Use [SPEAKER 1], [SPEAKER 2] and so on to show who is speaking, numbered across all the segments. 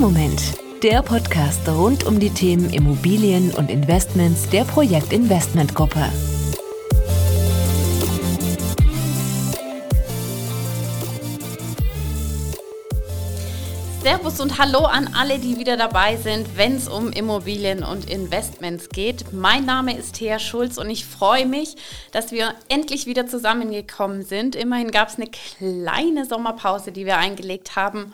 [SPEAKER 1] Moment, der Podcast rund um die Themen Immobilien und Investments der Projekt Investment Gruppe.
[SPEAKER 2] Servus und Hallo an alle, die wieder dabei sind, wenn es um Immobilien und Investments geht. Mein Name ist Thea Schulz und ich freue mich, dass wir endlich wieder zusammengekommen sind. Immerhin gab es eine kleine Sommerpause, die wir eingelegt haben.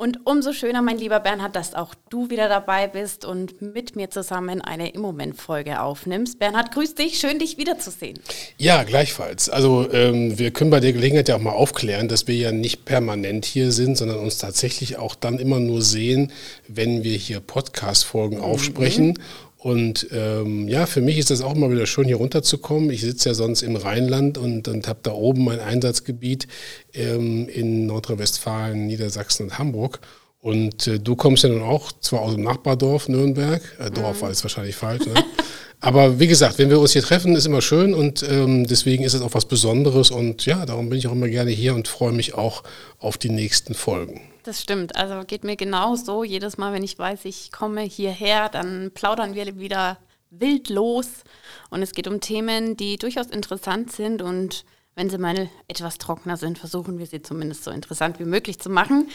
[SPEAKER 2] Und umso schöner, mein lieber Bernhard, dass auch du wieder dabei bist und mit mir zusammen eine Im-Moment-Folge aufnimmst. Bernhard, grüß dich, schön dich wiederzusehen.
[SPEAKER 3] Ja, gleichfalls. Also ähm, wir können bei der Gelegenheit ja auch mal aufklären, dass wir ja nicht permanent hier sind, sondern uns tatsächlich auch dann immer nur sehen, wenn wir hier Podcast-Folgen mhm. aufsprechen und ähm, ja, für mich ist das auch mal wieder schön, hier runterzukommen. Ich sitze ja sonst im Rheinland und, und habe da oben mein Einsatzgebiet ähm, in Nordrhein-Westfalen, Niedersachsen und Hamburg. Und äh, du kommst ja nun auch zwar aus dem Nachbardorf Nürnberg, äh, Dorf mhm. war jetzt wahrscheinlich falsch, ne? Aber wie gesagt, wenn wir uns hier treffen, ist immer schön und ähm, deswegen ist es auch was Besonderes und ja, darum bin ich auch immer gerne hier und freue mich auch auf die nächsten Folgen.
[SPEAKER 2] Das stimmt. Also geht mir genauso. Jedes Mal, wenn ich weiß, ich komme hierher, dann plaudern wir wieder wild los. Und es geht um Themen, die durchaus interessant sind. Und wenn sie mal etwas trockener sind, versuchen wir sie zumindest so interessant wie möglich zu machen.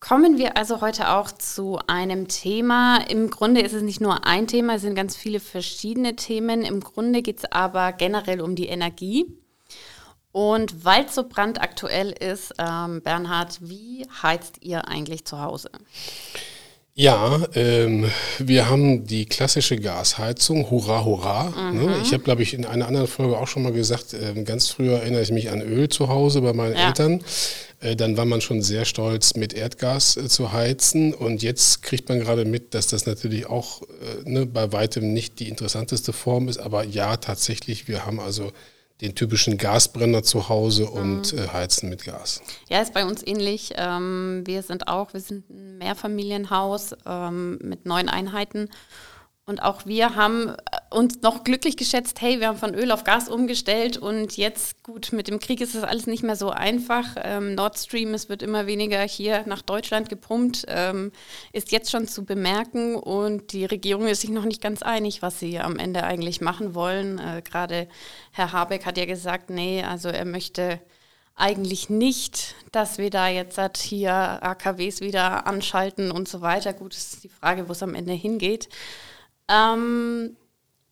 [SPEAKER 2] Kommen wir also heute auch zu einem Thema. Im Grunde ist es nicht nur ein Thema, es sind ganz viele verschiedene Themen. Im Grunde geht es aber generell um die Energie. Und weil es so brandaktuell ist, ähm, Bernhard, wie heizt ihr eigentlich zu Hause?
[SPEAKER 3] Ja, ähm, wir haben die klassische Gasheizung, hurra, hurra. Ne? Mhm. Ne? Ich habe, glaube ich, in einer anderen Folge auch schon mal gesagt, äh, ganz früher erinnere ich mich an Öl zu Hause bei meinen ja. Eltern. Äh, dann war man schon sehr stolz, mit Erdgas äh, zu heizen. Und jetzt kriegt man gerade mit, dass das natürlich auch äh, ne, bei weitem nicht die interessanteste Form ist. Aber ja, tatsächlich, wir haben also den typischen Gasbrenner zu Hause und mhm. äh, heizen mit Gas.
[SPEAKER 2] Ja, ist bei uns ähnlich. Ähm, wir sind auch, wir sind ein Mehrfamilienhaus ähm, mit neun Einheiten und auch wir haben uns noch glücklich geschätzt, hey, wir haben von Öl auf Gas umgestellt und jetzt, gut, mit dem Krieg ist das alles nicht mehr so einfach. Ähm, Nord Stream, es wird immer weniger hier nach Deutschland gepumpt, ähm, ist jetzt schon zu bemerken und die Regierung ist sich noch nicht ganz einig, was sie am Ende eigentlich machen wollen. Äh, Gerade Herr Habeck hat ja gesagt, nee, also er möchte eigentlich nicht, dass wir da jetzt halt hier AKWs wieder anschalten und so weiter. Gut, es ist die Frage, wo es am Ende hingeht. Ähm,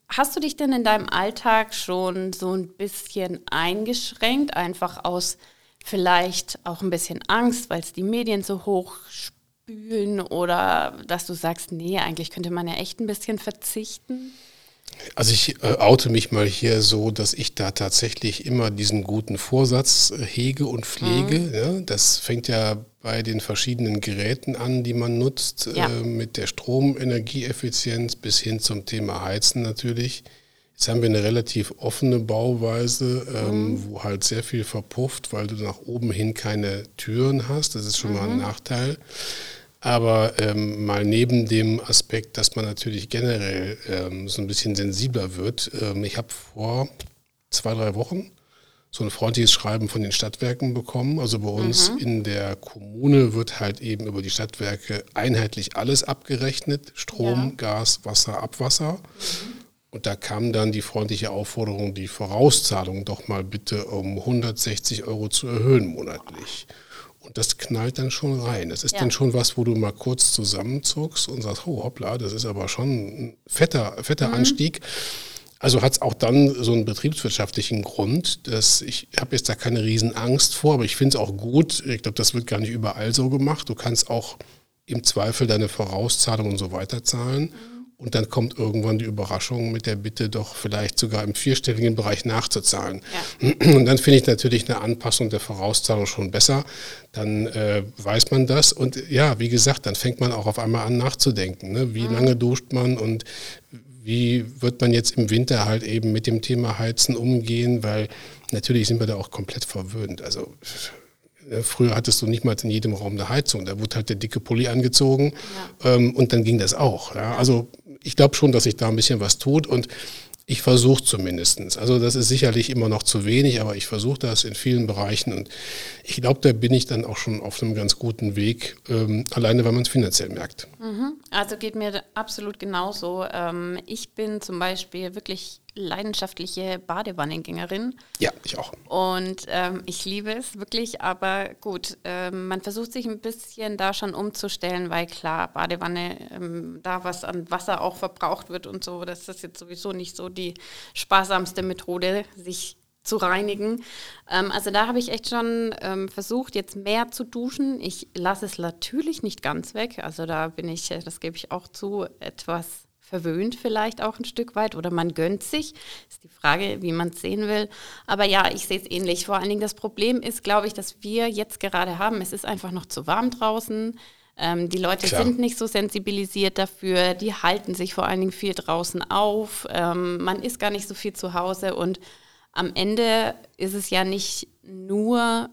[SPEAKER 2] hast du dich denn in deinem Alltag schon so ein bisschen eingeschränkt, einfach aus vielleicht auch ein bisschen Angst, weil es die Medien so hoch spülen oder dass du sagst, nee, eigentlich könnte man ja echt ein bisschen verzichten?
[SPEAKER 3] Also ich äh, oute mich mal hier so, dass ich da tatsächlich immer diesen guten Vorsatz äh, hege und pflege. Mhm. Ja, das fängt ja bei den verschiedenen Geräten an, die man nutzt, ja. äh, mit der Stromenergieeffizienz bis hin zum Thema Heizen natürlich. Jetzt haben wir eine relativ offene Bauweise, ähm, mhm. wo halt sehr viel verpufft, weil du nach oben hin keine Türen hast. Das ist schon mhm. mal ein mhm. Nachteil. Aber ähm, mal neben dem Aspekt, dass man natürlich generell ähm, so ein bisschen sensibler wird. Ähm, ich habe vor zwei, drei Wochen so ein freundliches Schreiben von den Stadtwerken bekommen. Also bei uns mhm. in der Kommune wird halt eben über die Stadtwerke einheitlich alles abgerechnet. Strom, ja. Gas, Wasser, Abwasser. Mhm. Und da kam dann die freundliche Aufforderung, die Vorauszahlung doch mal bitte um 160 Euro zu erhöhen monatlich. Und das knallt dann schon rein. Das ist ja. dann schon was, wo du mal kurz zusammenzuckst und sagst, oh hoppla, das ist aber schon ein fetter, fetter mhm. Anstieg. Also hat es auch dann so einen betriebswirtschaftlichen Grund, dass ich habe jetzt da keine Riesenangst vor, aber ich finde es auch gut. Ich glaube, das wird gar nicht überall so gemacht. Du kannst auch im Zweifel deine Vorauszahlung und so weiter zahlen. Mhm. Und dann kommt irgendwann die Überraschung mit der Bitte, doch vielleicht sogar im vierstelligen Bereich nachzuzahlen. Ja. Und dann finde ich natürlich eine Anpassung der Vorauszahlung schon besser. Dann äh, weiß man das. Und ja, wie gesagt, dann fängt man auch auf einmal an nachzudenken. Ne? Wie mhm. lange duscht man und wie wird man jetzt im Winter halt eben mit dem Thema Heizen umgehen? Weil natürlich sind wir da auch komplett verwöhnt. Also äh, Früher hattest du nicht mal in jedem Raum eine Heizung. Da wurde halt der dicke Pulli angezogen ja. ähm, und dann ging das auch. Ja? Also ich glaube schon, dass sich da ein bisschen was tut und Ich versuche zumindest. Also das ist sicherlich immer noch zu wenig, aber ich versuche das in vielen Bereichen und ich glaube, da bin ich dann auch schon auf einem ganz guten Weg, ähm, alleine weil man es finanziell merkt.
[SPEAKER 2] Mhm. Also geht mir absolut genauso. Ähm, ich bin zum Beispiel wirklich leidenschaftliche Badewannengängerin.
[SPEAKER 3] Ja, ich auch.
[SPEAKER 2] Und ähm, ich liebe es wirklich, aber gut, ähm, man versucht sich ein bisschen da schon umzustellen, weil klar, Badewanne, ähm, da was an Wasser auch verbraucht wird und so, das ist jetzt sowieso nicht so die sparsamste Methode, sich zu reinigen. Ähm, also da habe ich echt schon ähm, versucht, jetzt mehr zu duschen. Ich lasse es natürlich nicht ganz weg. Also da bin ich, das gebe ich auch zu, etwas verwöhnt vielleicht auch ein Stück weit oder man gönnt sich. Ist die Frage, wie man es sehen will. Aber ja, ich sehe es ähnlich. Vor allen Dingen das Problem ist, glaube ich, dass wir jetzt gerade haben, es ist einfach noch zu warm draußen. Ähm, die Leute Klar. sind nicht so sensibilisiert dafür, die halten sich vor allen Dingen viel draußen auf. Ähm, man ist gar nicht so viel zu Hause und am Ende ist es ja nicht nur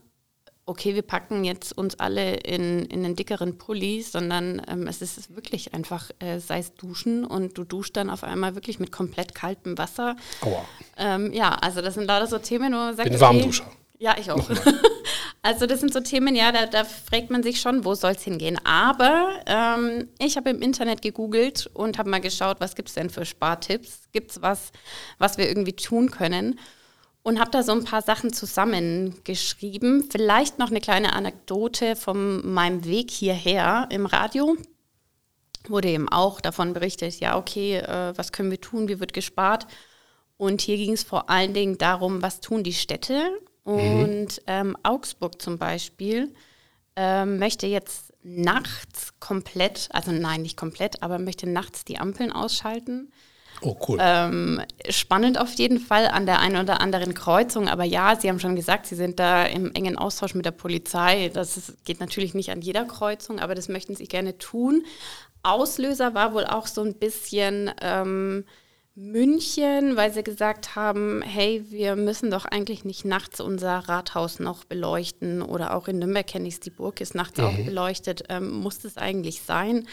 [SPEAKER 2] okay, wir packen jetzt uns alle in, in einen dickeren Pulli, sondern ähm, es ist wirklich einfach, äh, sei es duschen und du duschst dann auf einmal wirklich mit komplett kaltem Wasser. Aua. Ähm, ja, also das sind lauter so Themen, wo man sagt,
[SPEAKER 3] Bin okay, Warmduscher.
[SPEAKER 2] Ja, ich auch. also das sind so Themen, ja, da, da fragt man sich schon, wo soll es hingehen. Aber ähm, ich habe im Internet gegoogelt und habe mal geschaut, was gibt es denn für Spartipps? Gibt es was, was wir irgendwie tun können? Und habe da so ein paar Sachen zusammengeschrieben. Vielleicht noch eine kleine Anekdote von meinem Weg hierher im Radio. Wurde eben auch davon berichtet, ja, okay, äh, was können wir tun, wie wird gespart? Und hier ging es vor allen Dingen darum, was tun die Städte. Mhm. Und mhm. ähm, Augsburg zum Beispiel ähm, möchte jetzt nachts komplett, also nein, nicht komplett, aber möchte nachts die Ampeln ausschalten.
[SPEAKER 3] Oh, cool.
[SPEAKER 2] Ähm, spannend auf jeden Fall an der einen oder anderen Kreuzung. Aber ja, Sie haben schon gesagt, Sie sind da im engen Austausch mit der Polizei. Das ist, geht natürlich nicht an jeder Kreuzung, aber das möchten Sie gerne tun. Auslöser war wohl auch so ein bisschen ähm, München, weil sie gesagt haben, hey, wir müssen doch eigentlich nicht nachts unser Rathaus noch beleuchten. Oder auch in Nürnberg kenne ich es, die Burg ist nachts mhm. auch beleuchtet. Ähm, muss das eigentlich sein?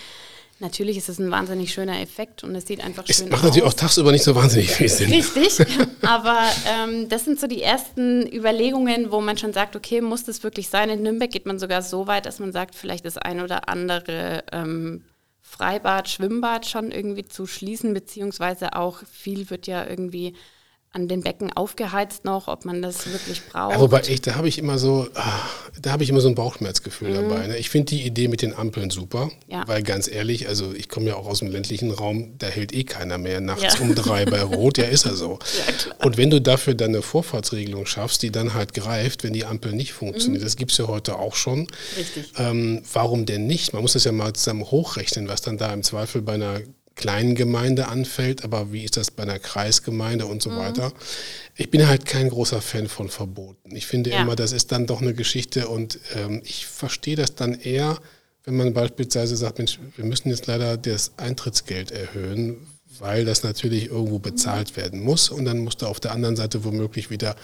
[SPEAKER 2] Natürlich ist es ein wahnsinnig schöner Effekt und es sieht einfach es schön
[SPEAKER 3] aus. Es macht natürlich auch tagsüber nicht so wahnsinnig viel Sinn.
[SPEAKER 2] Richtig, aber ähm, das sind so die ersten Überlegungen, wo man schon sagt, okay, muss das wirklich sein? In Nürnberg geht man sogar so weit, dass man sagt, vielleicht das ein oder andere ähm, Freibad, Schwimmbad schon irgendwie zu schließen, beziehungsweise auch viel wird ja irgendwie an den Becken aufgeheizt noch, ob man das wirklich braucht.
[SPEAKER 3] Ja, wobei ich, da habe ich immer so, ah, da habe ich immer so ein Bauchschmerzgefühl mhm. dabei. Ne? Ich finde die Idee mit den Ampeln super, ja. weil ganz ehrlich, also ich komme ja auch aus dem ländlichen Raum, da hält eh keiner mehr nachts ja. um drei bei Rot, ja ist er so. Und wenn du dafür dann eine Vorfahrtsregelung schaffst, die dann halt greift, wenn die Ampel nicht funktioniert, mhm. das gibt es ja heute auch schon. Richtig. Ähm, warum denn nicht? Man muss das ja mal zusammen hochrechnen, was dann da im Zweifel bei einer kleinen Gemeinde anfällt, aber wie ist das bei einer Kreisgemeinde und so mhm. weiter. Ich bin halt kein großer Fan von Verboten. Ich finde ja. immer, das ist dann doch eine Geschichte und ähm, ich verstehe das dann eher, wenn man beispielsweise sagt, Mensch, wir müssen jetzt leider das Eintrittsgeld erhöhen, weil das natürlich irgendwo bezahlt mhm. werden muss und dann muss da auf der anderen Seite womöglich wieder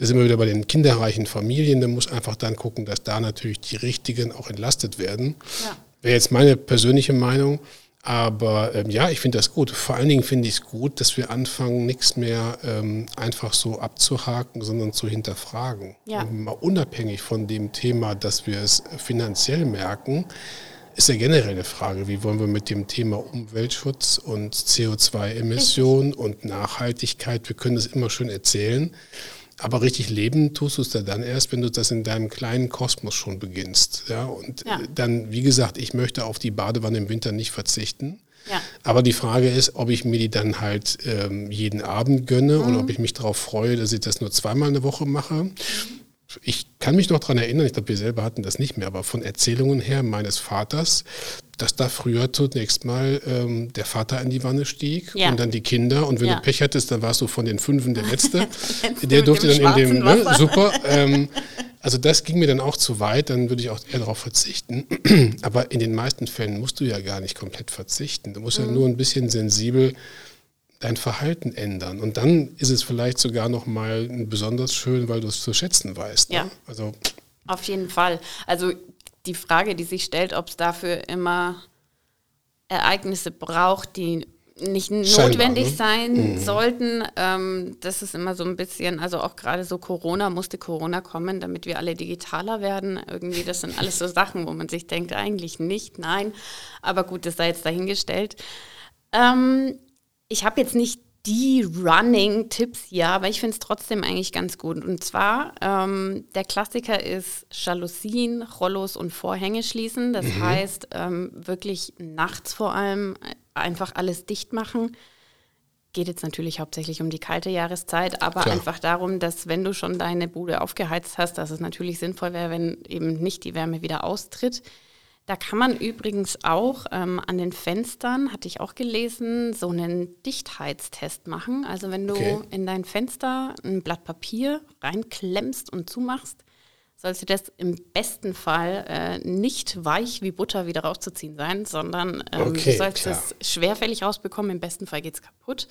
[SPEAKER 3] da sind wir wieder bei den kinderreichen Familien. Da muss einfach dann gucken, dass da natürlich die Richtigen auch entlastet werden. Ja. Wäre jetzt meine persönliche Meinung. Aber ähm, ja, ich finde das gut. Vor allen Dingen finde ich es gut, dass wir anfangen, nichts mehr ähm, einfach so abzuhaken, sondern zu hinterfragen. Ja. mal unabhängig von dem Thema, dass wir es finanziell merken, ist ja generell eine Frage, wie wollen wir mit dem Thema Umweltschutz und CO2-Emissionen und Nachhaltigkeit, wir können das immer schön erzählen, aber richtig leben tust du es da dann erst, wenn du das in deinem kleinen Kosmos schon beginnst. Ja? Und ja. dann, wie gesagt, ich möchte auf die Badewanne im Winter nicht verzichten. Ja. Aber die Frage ist, ob ich mir die dann halt ähm, jeden Abend gönne mhm. oder ob ich mich darauf freue, dass ich das nur zweimal eine Woche mache. Mhm ich kann mich noch daran erinnern, ich glaube, wir selber hatten das nicht mehr, aber von Erzählungen her meines Vaters, dass da früher zunächst mal ähm, der Vater in die Wanne stieg ja. und dann die Kinder. Und wenn ja. du Pech hattest, dann warst du von den Fünfen der Letzte. der durfte dann in dem, ne, super. Ähm, also das ging mir dann auch zu weit, dann würde ich auch eher darauf verzichten. aber in den meisten Fällen musst du ja gar nicht komplett verzichten. Du musst mhm. ja nur ein bisschen sensibel dein Verhalten ändern. Und dann ist es vielleicht sogar noch mal besonders schön, weil du es zu schätzen weißt.
[SPEAKER 2] Ne? Ja. Also auf jeden Fall. Also die Frage, die sich stellt, ob es dafür immer Ereignisse braucht, die nicht
[SPEAKER 3] Scheinbar,
[SPEAKER 2] notwendig
[SPEAKER 3] ne?
[SPEAKER 2] sein sollten. Ähm, das ist immer so ein bisschen, also auch gerade so Corona, musste Corona kommen, damit wir alle digitaler werden. Irgendwie, das sind alles so Sachen, wo man sich denkt, eigentlich nicht, nein. Aber gut, das sei jetzt dahingestellt. Ähm, ich habe jetzt nicht die Running-Tipps hier, aber ich finde es trotzdem eigentlich ganz gut. Und zwar, ähm, der Klassiker ist Jalousien, Rollos und Vorhänge schließen. Das heißt, ähm, wirklich nachts vor allem einfach alles dicht machen. Geht jetzt natürlich hauptsächlich um die kalte Jahreszeit, aber
[SPEAKER 3] Klar.
[SPEAKER 2] einfach darum, dass wenn du schon deine Bude aufgeheizt hast, dass es natürlich sinnvoll wäre, wenn eben nicht die Wärme wieder austritt. Da kann man übrigens auch ähm, an den Fenstern, hatte ich auch gelesen, so einen Dichtheitstest machen. Also wenn du
[SPEAKER 3] Okay.
[SPEAKER 2] in dein Fenster ein Blatt Papier reinklemmst und zumachst, sollte das im besten Fall äh, nicht weich wie Butter wieder rauszuziehen sein, sondern ähm,
[SPEAKER 3] Okay,
[SPEAKER 2] du sollst
[SPEAKER 3] klar.
[SPEAKER 2] es schwerfällig rausbekommen. Im besten Fall geht es kaputt.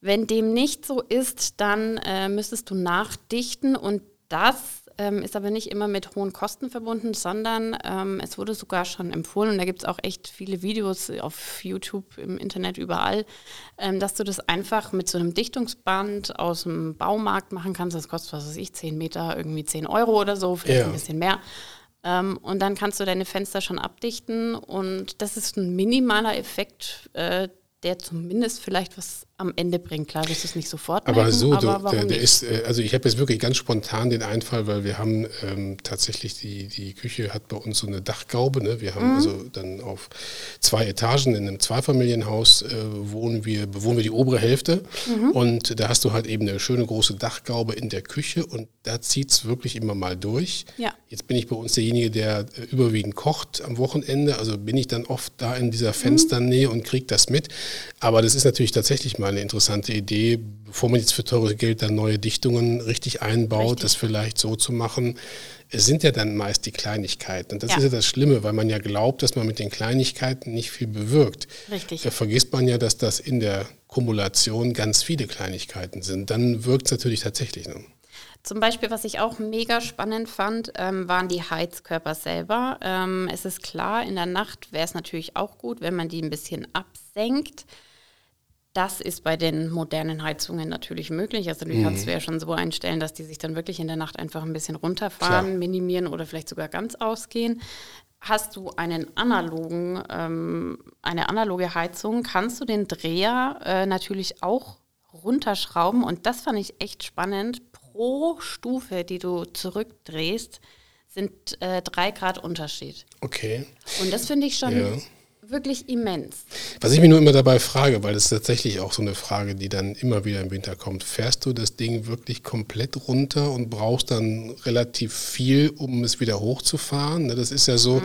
[SPEAKER 2] Wenn dem nicht so ist, dann äh, müsstest du nachdichten und das ähm, ist aber nicht immer mit hohen Kosten verbunden, sondern ähm, es wurde sogar schon empfohlen und da gibt es auch echt viele Videos auf YouTube, im Internet, überall, ähm, dass du das einfach mit so einem Dichtungsband aus dem Baumarkt machen kannst. Das kostet, was weiß ich, 10 Meter, irgendwie 10 Euro oder so, vielleicht
[SPEAKER 3] Ja.
[SPEAKER 2] ein bisschen mehr. Ähm, und dann kannst du deine Fenster schon abdichten und das ist ein minimaler Effekt, äh, der zumindest vielleicht was am Ende bringt. Klar, wirst du es nicht sofort
[SPEAKER 3] Aber
[SPEAKER 2] merken,
[SPEAKER 3] so, du,
[SPEAKER 2] aber warum
[SPEAKER 3] der, der ist, äh, also ich habe jetzt wirklich ganz spontan den Einfall, weil wir haben ähm, tatsächlich die, die Küche hat bei uns so eine Dachgaube. Ne? Wir
[SPEAKER 2] Mhm.
[SPEAKER 3] haben also dann auf zwei Etagen in einem Zweifamilienhaus äh, wohnen wir, bewohnen wir die obere Hälfte
[SPEAKER 2] Mhm.
[SPEAKER 3] und da hast du halt eben eine schöne große Dachgaube in der Küche und da zieht es wirklich immer mal durch.
[SPEAKER 2] Ja.
[SPEAKER 3] Jetzt bin ich bei uns derjenige, der äh, überwiegend kocht am Wochenende, also bin ich dann oft da in dieser Fensternähe und kriege das mit. Aber das ist natürlich tatsächlich mal eine interessante Idee, bevor man jetzt für teures Geld dann neue Dichtungen richtig einbaut,
[SPEAKER 2] Richtig.
[SPEAKER 3] das vielleicht so zu machen. Es sind ja dann meist die Kleinigkeiten. Und das
[SPEAKER 2] Ja.
[SPEAKER 3] ist ja das Schlimme, weil man ja glaubt, dass man mit den Kleinigkeiten nicht viel bewirkt.
[SPEAKER 2] Richtig.
[SPEAKER 3] Da vergisst man ja, dass das in der Kumulation ganz viele Kleinigkeiten sind. Dann wirkt es natürlich tatsächlich. Ne?
[SPEAKER 2] Zum Beispiel, was ich auch mega spannend fand, ähm, waren die Heizkörper selber. Ähm, es ist klar, in der Nacht wäre es natürlich auch gut, wenn man die ein bisschen absenkt. Das ist bei den modernen Heizungen natürlich möglich. Also du kannst du ja schon so einstellen, dass die sich dann wirklich in der Nacht einfach ein bisschen runterfahren,
[SPEAKER 3] Klar.
[SPEAKER 2] minimieren oder vielleicht sogar ganz ausgehen. Hast du einen analogen, ähm, eine analoge Heizung, kannst du den Dreher äh, natürlich auch runterschrauben. Und das fand ich echt spannend. Pro Stufe, die du zurückdrehst, sind äh, drei Grad Unterschied.
[SPEAKER 3] Okay.
[SPEAKER 2] Und das finde ich schon
[SPEAKER 3] Ja.
[SPEAKER 2] Wirklich immens.
[SPEAKER 3] Was ich mich nur immer dabei frage, weil das ist tatsächlich auch so eine Frage, die dann immer wieder im Winter kommt, fährst du das Ding wirklich komplett runter und brauchst dann relativ viel, um es wieder hochzufahren? Ne, Das ist ja so,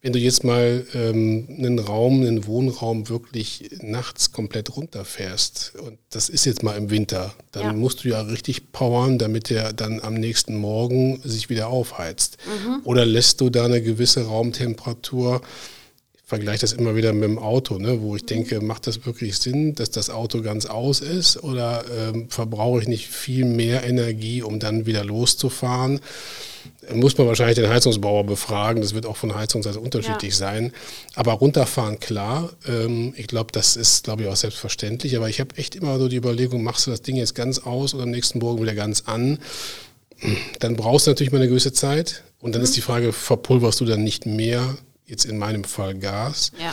[SPEAKER 3] wenn du jetzt mal ähm, einen Raum, einen Wohnraum wirklich nachts komplett runterfährst, und das ist jetzt mal im Winter, dann
[SPEAKER 2] Ja.
[SPEAKER 3] musst du ja richtig powern, damit der dann am nächsten Morgen sich wieder aufheizt. Oder lässt du da eine gewisse Raumtemperatur vergleiche das immer wieder mit dem Auto, ne, wo ich denke, macht das wirklich Sinn, dass das Auto ganz aus ist oder ähm, verbrauche ich nicht viel mehr Energie, um dann wieder loszufahren? Muss man wahrscheinlich den Heizungsbauer befragen, das wird auch von Heizungsseite unterschiedlich sein. Aber runterfahren, klar, ähm, ich glaube, das ist, glaube ich, auch selbstverständlich. Aber ich habe echt immer so die Überlegung, machst du das Ding jetzt ganz aus oder am nächsten Morgen wieder ganz an? Dann brauchst du natürlich mal eine gewisse Zeit. Und dann ist die Frage, verpulverst du dann nicht mehr, jetzt in meinem Fall Gas,
[SPEAKER 2] Ja.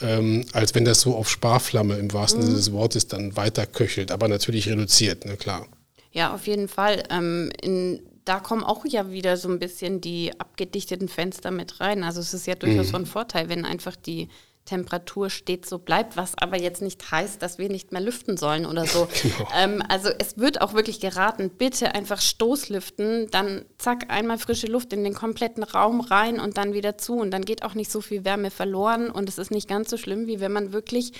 [SPEAKER 3] ähm, als wenn das so auf Sparflamme im wahrsten Sinne des Wortes dann weiter köchelt, aber natürlich reduziert, ne, klar.
[SPEAKER 2] Ja, auf jeden Fall. Ähm, in, da kommen auch ja wieder so ein bisschen die abgedichteten Fenster mit rein. Also es ist ja durchaus so ein Vorteil, wenn einfach die Temperatur stets so bleibt, was aber jetzt nicht heißt, dass wir nicht mehr lüften sollen oder so. Ähm, also es wird auch wirklich geraten, bitte einfach Stoßlüften, dann zack, einmal frische Luft in den kompletten Raum rein und dann wieder zu und dann geht auch nicht so viel Wärme verloren und es ist nicht ganz so schlimm, wie wenn man wirklich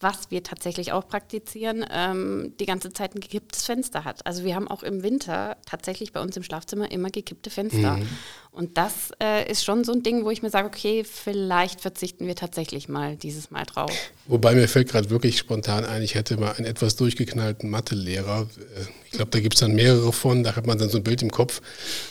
[SPEAKER 2] was wir tatsächlich auch praktizieren, ähm, die ganze Zeit ein gekipptes Fenster hat. Also wir haben auch im Winter tatsächlich bei uns im Schlafzimmer immer gekippte Fenster. Und das äh, ist schon so ein Ding, wo ich mir sage, okay, vielleicht verzichten wir tatsächlich mal dieses Mal drauf.
[SPEAKER 3] Wobei mir fällt gerade wirklich spontan ein, ich hätte mal einen etwas durchgeknallten Mathelehrer. Äh, ich glaube, da gibt es dann mehrere von, da hat man dann so ein Bild im Kopf.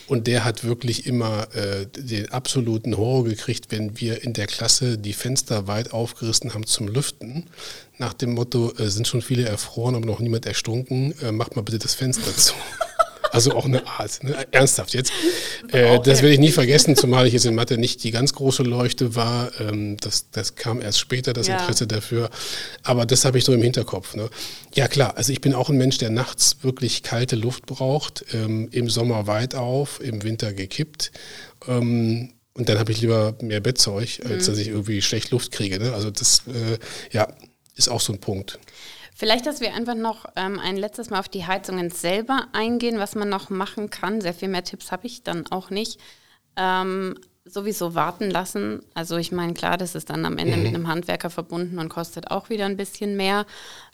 [SPEAKER 3] Und der hat wirklich immer äh, den absoluten Horror gekriegt, wenn wir in der Klasse die Fenster weit aufgerissen haben zum Lüften. Nach dem Motto, äh, sind schon viele erfroren, aber noch niemand erstunken, äh, macht mal bitte das Fenster zu. Also auch eine Art, ne? ernsthaft jetzt. Äh, das werde ich nie vergessen, zumal ich jetzt in Mathe nicht die ganz große Leuchte war. Ähm, das, das kam erst später, das ja. Interesse dafür. Aber das habe ich so im Hinterkopf. Ne? Ja klar, also ich bin auch ein Mensch, der nachts wirklich kalte Luft braucht, ähm, im Sommer weit auf, im Winter gekippt. Ähm, und dann habe ich lieber mehr Bettzeug, als mhm. dass ich irgendwie schlecht Luft kriege. Ne? Also das, äh, ja, ist auch so ein Punkt.
[SPEAKER 2] Vielleicht, dass wir einfach noch ähm, ein letztes Mal auf die Heizungen selber eingehen, was man noch machen kann. Sehr viel mehr Tipps habe ich dann auch nicht. Ähm, sowieso warten lassen. Also ich meine, klar, das ist dann am Ende mhm. mit einem Handwerker verbunden und kostet auch wieder ein bisschen mehr.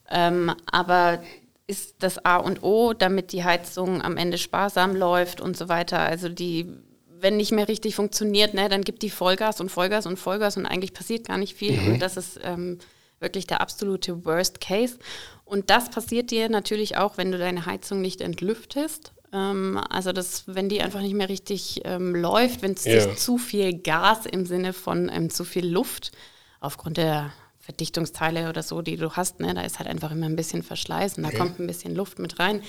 [SPEAKER 2] Ähm, aber ist das A und O, damit die Heizung am Ende sparsam läuft und so weiter. Also die, wenn nicht mehr richtig funktioniert, ne, dann gibt die Vollgas und Vollgas und Vollgas und eigentlich passiert gar nicht viel. Mhm. Und das ist ähm, wirklich der absolute Worst Case. Und das passiert dir natürlich auch, wenn du deine Heizung nicht entlüftest. Ähm, also das, wenn die einfach nicht mehr richtig ähm, läuft, wenn es ja. zu viel Gas im Sinne von ähm, zu viel Luft aufgrund der Verdichtungsteile oder so, die du hast, ne, da ist halt einfach immer ein bisschen Verschleiß und da okay. kommt ein bisschen Luft mit rein.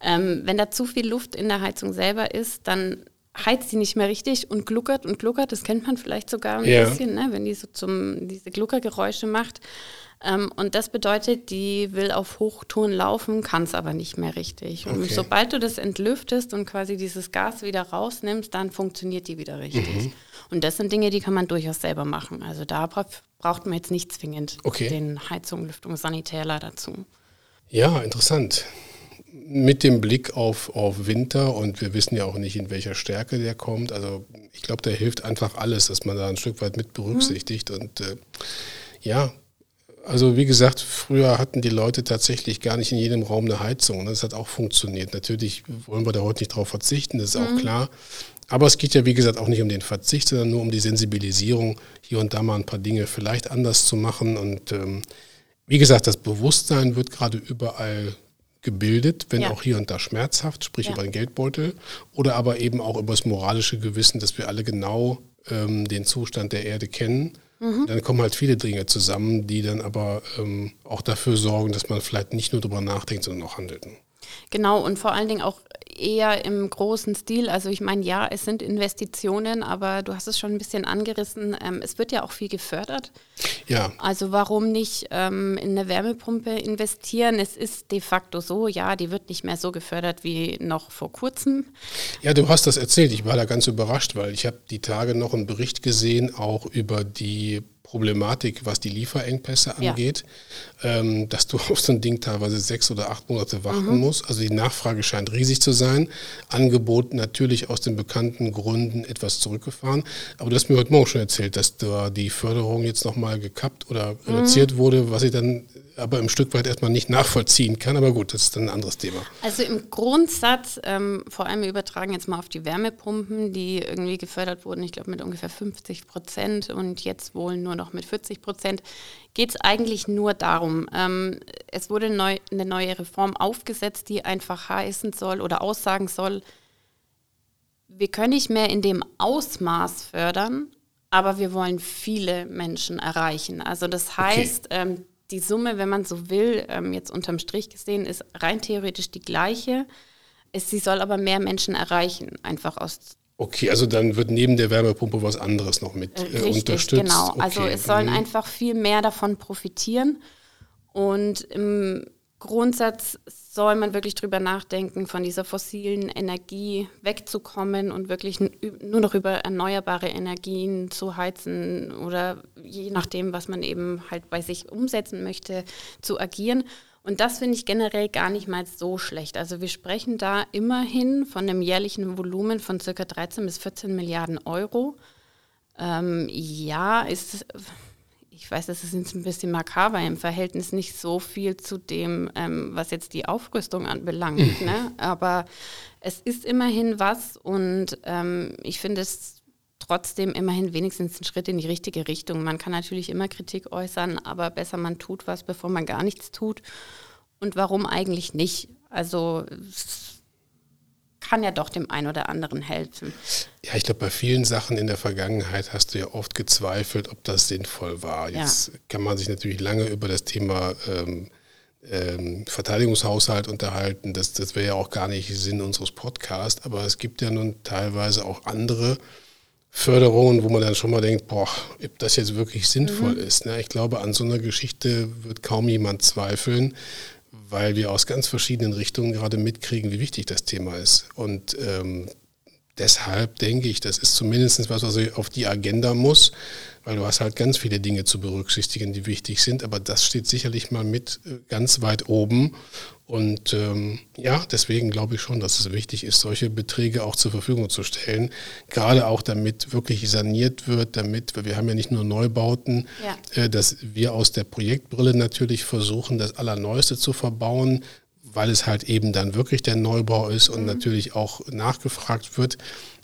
[SPEAKER 2] Ähm, wenn da zu viel Luft in der Heizung selber ist, dann heizt sie nicht mehr richtig und gluckert und gluckert. Das kennt man vielleicht sogar ein ja. bisschen, ne? wenn die so zum, diese Gluckergeräusche macht. Ähm, und das bedeutet, die will auf Hochton laufen, kann es aber nicht mehr richtig. Und okay. sobald du das entlüftest und quasi dieses Gas wieder rausnimmst, dann funktioniert die wieder richtig. Mhm. Und das sind Dinge, die kann man durchaus selber machen. Also da braucht man jetzt nicht zwingend okay. den Heizung, Lüftung, Sanitärler dazu.
[SPEAKER 3] Ja, interessant mit dem Blick auf, auf Winter und wir wissen ja auch nicht, in welcher Stärke der kommt. Also ich glaube, da hilft einfach alles, dass man da ein Stück weit mit berücksichtigt. Mhm. Und äh, ja, also wie gesagt, früher hatten die Leute tatsächlich gar nicht in jedem Raum eine Heizung. Das hat auch funktioniert. Natürlich wollen wir da heute nicht drauf verzichten, das ist mhm. auch klar. Aber es geht ja, wie gesagt, auch nicht um den Verzicht, sondern nur um die Sensibilisierung, hier und da mal ein paar Dinge vielleicht anders zu machen. Und ähm, wie gesagt, das Bewusstsein wird gerade überall gebildet, wenn ja. auch hier und da schmerzhaft, sprich ja. über den Geldbeutel, oder aber eben auch über das moralische Gewissen, dass wir alle genau ähm, den Zustand der Erde kennen. Mhm. Dann kommen halt viele Dinge zusammen, die dann aber ähm, auch dafür sorgen, dass man vielleicht nicht nur darüber nachdenkt, sondern auch handelt.
[SPEAKER 2] Genau, und vor allen Dingen auch eher im großen Stil. Also ich meine, ja, es sind Investitionen, aber du hast es schon ein bisschen angerissen. Ähm, es wird ja auch viel gefördert.
[SPEAKER 3] Ja.
[SPEAKER 2] Also warum nicht ähm, in eine Wärmepumpe investieren? Es ist de facto so, ja, die wird nicht mehr so gefördert wie noch vor kurzem.
[SPEAKER 3] Ja, du hast das erzählt. Ich war da ganz überrascht, weil ich habe die Tage noch einen Bericht gesehen, auch über die Problematik, was die Lieferengpässe angeht, ja. ähm, dass du auf so ein Ding teilweise sechs oder acht Monate warten mhm. musst. Also die Nachfrage scheint riesig zu sein. Angebot natürlich aus den bekannten Gründen etwas zurückgefahren. Aber du hast mir heute Morgen schon erzählt, dass da die Förderung jetzt nochmal gekappt oder reduziert mhm. wurde, was ich dann aber im Stück weit erstmal nicht nachvollziehen kann. Aber gut, das ist dann ein anderes Thema.
[SPEAKER 2] Also im Grundsatz, ähm, vor allem übertragen jetzt mal auf die Wärmepumpen, die irgendwie gefördert wurden, ich glaube mit ungefähr 50 Prozent und jetzt wohl nur noch mit 40 Prozent, geht es eigentlich nur darum, ähm, es wurde neu, eine neue Reform aufgesetzt, die einfach heißen soll oder aussagen soll, wir können nicht mehr in dem Ausmaß fördern, aber wir wollen viele Menschen erreichen. Also das heißt, okay. ähm, die Summe, wenn man so will, ähm, jetzt unterm Strich gesehen, ist rein theoretisch die gleiche. Es, sie soll aber mehr Menschen erreichen, einfach aus.
[SPEAKER 3] Okay, also dann wird neben der Wärmepumpe was anderes noch mit äh, Richtig, unterstützt.
[SPEAKER 2] Genau, also okay. also es sollen mhm. einfach viel mehr davon profitieren. Und im Grundsatz soll man wirklich drüber nachdenken, von dieser fossilen Energie wegzukommen und wirklich nur noch über erneuerbare Energien zu heizen oder je nachdem, was man eben halt bei sich umsetzen möchte, zu agieren. Und das finde ich generell gar nicht mal so schlecht. Also wir sprechen da immerhin von einem jährlichen Volumen von circa 13 bis 14 Milliarden Euro. Ähm, ja, ist ich weiß, das ist jetzt ein bisschen makaber im Verhältnis nicht so viel zu dem, ähm, was jetzt die Aufrüstung anbelangt. Mhm. Ne? Aber es ist immerhin was und ähm, ich finde es trotzdem immerhin wenigstens ein Schritt in die richtige Richtung. Man kann natürlich immer Kritik äußern, aber besser man tut was, bevor man gar nichts tut. Und warum eigentlich nicht? Also kann ja doch dem einen oder anderen helfen.
[SPEAKER 3] Ja, ich glaube, bei vielen Sachen in der Vergangenheit hast du ja oft gezweifelt, ob das sinnvoll war. Jetzt ja. kann man sich natürlich lange über das Thema ähm, ähm, Verteidigungshaushalt unterhalten. Das, das wäre ja auch gar nicht Sinn unseres Podcasts, aber es gibt ja nun teilweise auch andere Förderungen, wo man dann schon mal denkt, boah, ob das jetzt wirklich sinnvoll mhm. ist. Ne? Ich glaube, an so einer Geschichte wird kaum jemand zweifeln, weil wir aus ganz verschiedenen Richtungen gerade mitkriegen, wie wichtig das Thema ist. Und ähm, deshalb denke ich, das ist zumindest was, was auf die Agenda muss, weil du hast halt ganz viele Dinge zu berücksichtigen, die wichtig sind, aber das steht sicherlich mal mit äh, ganz weit oben. Und ähm, ja, deswegen glaube ich schon, dass es wichtig ist, solche Beträge auch zur Verfügung zu stellen, gerade auch damit wirklich saniert wird, damit, weil wir haben ja nicht nur Neubauten, ja. äh, dass wir aus der Projektbrille natürlich versuchen, das Allerneueste zu verbauen, weil es halt eben dann wirklich der Neubau ist und mhm. natürlich auch nachgefragt wird.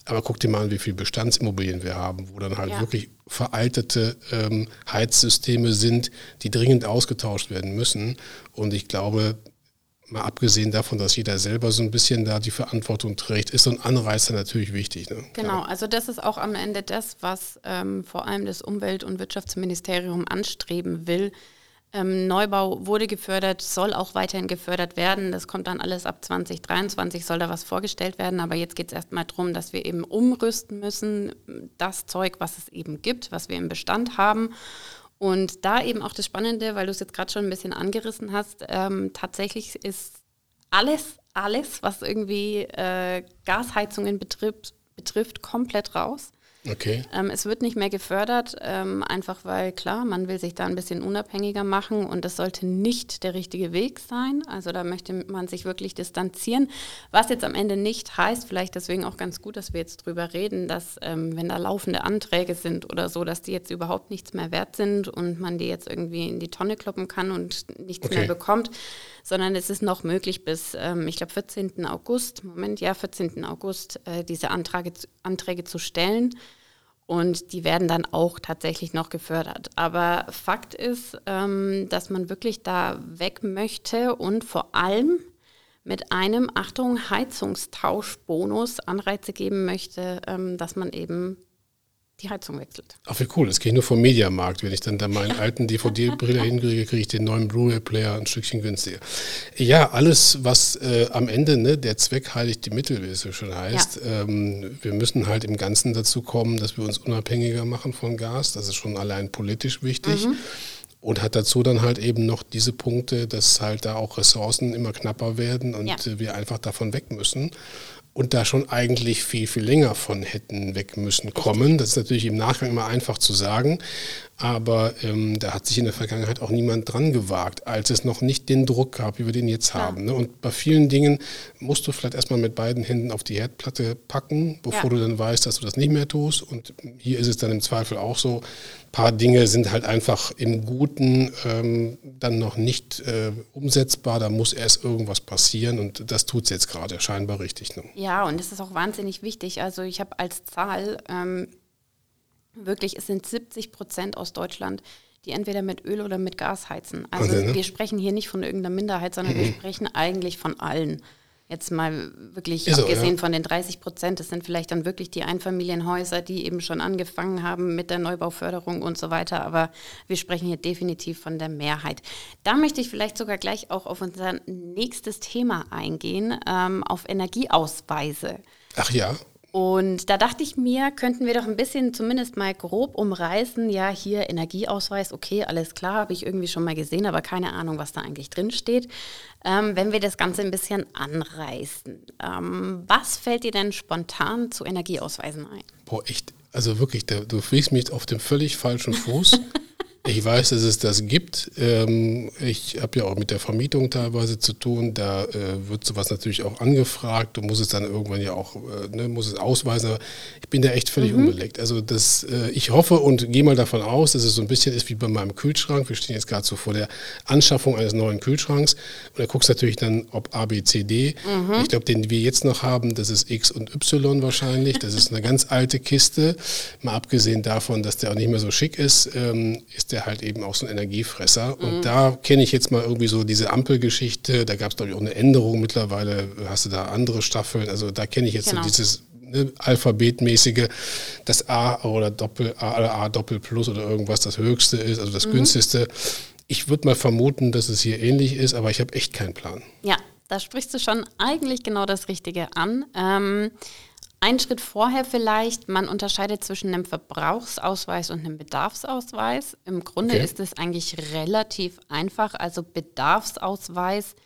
[SPEAKER 3] Aber guck dir mal an, wie viele Bestandsimmobilien wir haben, wo dann halt ja. wirklich veraltete ähm, Heizsysteme sind, die dringend ausgetauscht werden müssen. Und ich glaube, mal abgesehen davon, dass jeder selber so ein bisschen da die Verantwortung trägt, ist so ein Anreizer natürlich wichtig. Ne?
[SPEAKER 2] Genau, also das ist auch am Ende das, was ähm, vor allem das Umwelt- und Wirtschaftsministerium anstreben will, ähm, Neubau wurde gefördert, soll auch weiterhin gefördert werden. Das kommt dann alles ab 2023, soll da was vorgestellt werden. Aber jetzt geht es erstmal darum, dass wir eben umrüsten müssen, das Zeug, was es eben gibt, was wir im Bestand haben. Und da eben auch das Spannende, weil du es jetzt gerade schon ein bisschen angerissen hast, ähm, tatsächlich ist alles, alles, was irgendwie äh, Gasheizungen betrifft, betrifft, komplett raus.
[SPEAKER 3] Okay.
[SPEAKER 2] Ähm, es wird nicht mehr gefördert, ähm, einfach weil klar, man will sich da ein bisschen unabhängiger machen und das sollte nicht der richtige Weg sein. Also da möchte man sich wirklich distanzieren. Was jetzt am Ende nicht heißt, vielleicht deswegen auch ganz gut, dass wir jetzt drüber reden, dass ähm, wenn da laufende Anträge sind oder so, dass die jetzt überhaupt nichts mehr wert sind und man die jetzt irgendwie in die Tonne kloppen kann und nichts okay. mehr bekommt, sondern es ist noch möglich bis, ähm, ich glaube, 14. August, Moment, ja, 14. August, äh, diese Anträge, Anträge zu stellen. Und die werden dann auch tatsächlich noch gefördert. Aber Fakt ist, ähm, dass man wirklich da weg möchte und vor allem mit einem, Achtung, Heizungstauschbonus Anreize geben möchte, ähm, dass man eben die Heizung wechselt.
[SPEAKER 3] Ach, wie cool. Das gehe ich nur vom Mediamarkt. Wenn ich dann da meinen alten DVD-Brille hinkriege, kriege ich den neuen Blu-ray-Player ein Stückchen günstiger. Ja, alles, was äh, am Ende, ne, der Zweck heiligt die Mittel, wie es so schon heißt. Ja. Ähm, wir müssen halt im Ganzen dazu kommen, dass wir uns unabhängiger machen von Gas. Das ist schon allein politisch wichtig. Mhm. Und hat dazu dann halt eben noch diese Punkte, dass halt da auch Ressourcen immer knapper werden und ja. wir einfach davon weg müssen und da schon eigentlich viel, viel länger von hätten weg müssen kommen. Das ist natürlich im Nachgang immer einfach zu sagen, aber ähm, da hat sich in der Vergangenheit auch niemand dran gewagt, als es noch nicht den Druck gab, wie wir den jetzt ja. haben. Ne? Und bei vielen Dingen musst du vielleicht erstmal mit beiden Händen auf die Herdplatte packen, bevor ja. du dann weißt, dass du das nicht mehr tust. Und hier ist es dann im Zweifel auch so, paar Dinge sind halt einfach im Guten ähm, dann noch nicht äh, umsetzbar. Da muss erst irgendwas passieren und das tut es jetzt gerade scheinbar richtig. Ne?
[SPEAKER 2] Ja, und es ist auch wahnsinnig wichtig. Also ich habe als Zahl ähm, wirklich, es sind 70 Prozent aus Deutschland, die entweder mit Öl oder mit Gas heizen. Also okay, ne? wir sprechen hier nicht von irgendeiner Minderheit, sondern mhm. wir sprechen eigentlich von allen. Jetzt mal wirklich so, abgesehen ja. von den 30 Prozent, das sind vielleicht dann wirklich die Einfamilienhäuser, die eben schon angefangen haben mit der Neubauförderung und so weiter. Aber wir sprechen hier definitiv von der Mehrheit. Da möchte ich vielleicht sogar gleich auch auf unser nächstes Thema eingehen, ähm, auf Energieausweise.
[SPEAKER 3] Ach ja.
[SPEAKER 2] Und da dachte ich mir, könnten wir doch ein bisschen zumindest mal grob umreißen. Ja, hier Energieausweis, okay, alles klar, habe ich irgendwie schon mal gesehen, aber keine Ahnung, was da eigentlich drin steht. Ähm, wenn wir das Ganze ein bisschen anreißen, ähm, was fällt dir denn spontan zu Energieausweisen ein?
[SPEAKER 3] Boah, echt, also wirklich, du fliegst mich auf dem völlig falschen Fuß. Ich weiß, dass es das gibt. Ähm, ich habe ja auch mit der Vermietung teilweise zu tun. Da äh, wird sowas natürlich auch angefragt. Du musst es dann irgendwann ja auch, äh, ne, muss es ausweisen. Aber ich bin da echt völlig mhm. unbelegt. Also das, äh, ich hoffe und gehe mal davon aus, dass es so ein bisschen ist wie bei meinem Kühlschrank. Wir stehen jetzt gerade so vor der Anschaffung eines neuen Kühlschranks. Und da guckst du natürlich dann, ob A, B, C, D. Mhm. Ich glaube, den wir jetzt noch haben, das ist X und Y wahrscheinlich. Das ist eine ganz alte Kiste. Mal abgesehen davon, dass der auch nicht mehr so schick ist, ähm, ist der halt eben auch so ein Energiefresser. Mhm. Und da kenne ich jetzt mal irgendwie so diese Ampelgeschichte. Da gab es, glaube ich, auch eine Änderung. Mittlerweile hast du da andere Staffeln. Also da kenne ich jetzt genau. so dieses ne, alphabetmäßige, das A oder Doppel A oder A Doppel Plus oder irgendwas das höchste ist, also das mhm. günstigste. Ich würde mal vermuten, dass es hier ähnlich ist, aber ich habe echt keinen Plan.
[SPEAKER 2] Ja, da sprichst du schon eigentlich genau das Richtige an. Ähm, ein Schritt vorher vielleicht, man unterscheidet zwischen einem Verbrauchsausweis und einem Bedarfsausweis. Im Grunde okay. ist es eigentlich relativ einfach. Also Bedarfsausweis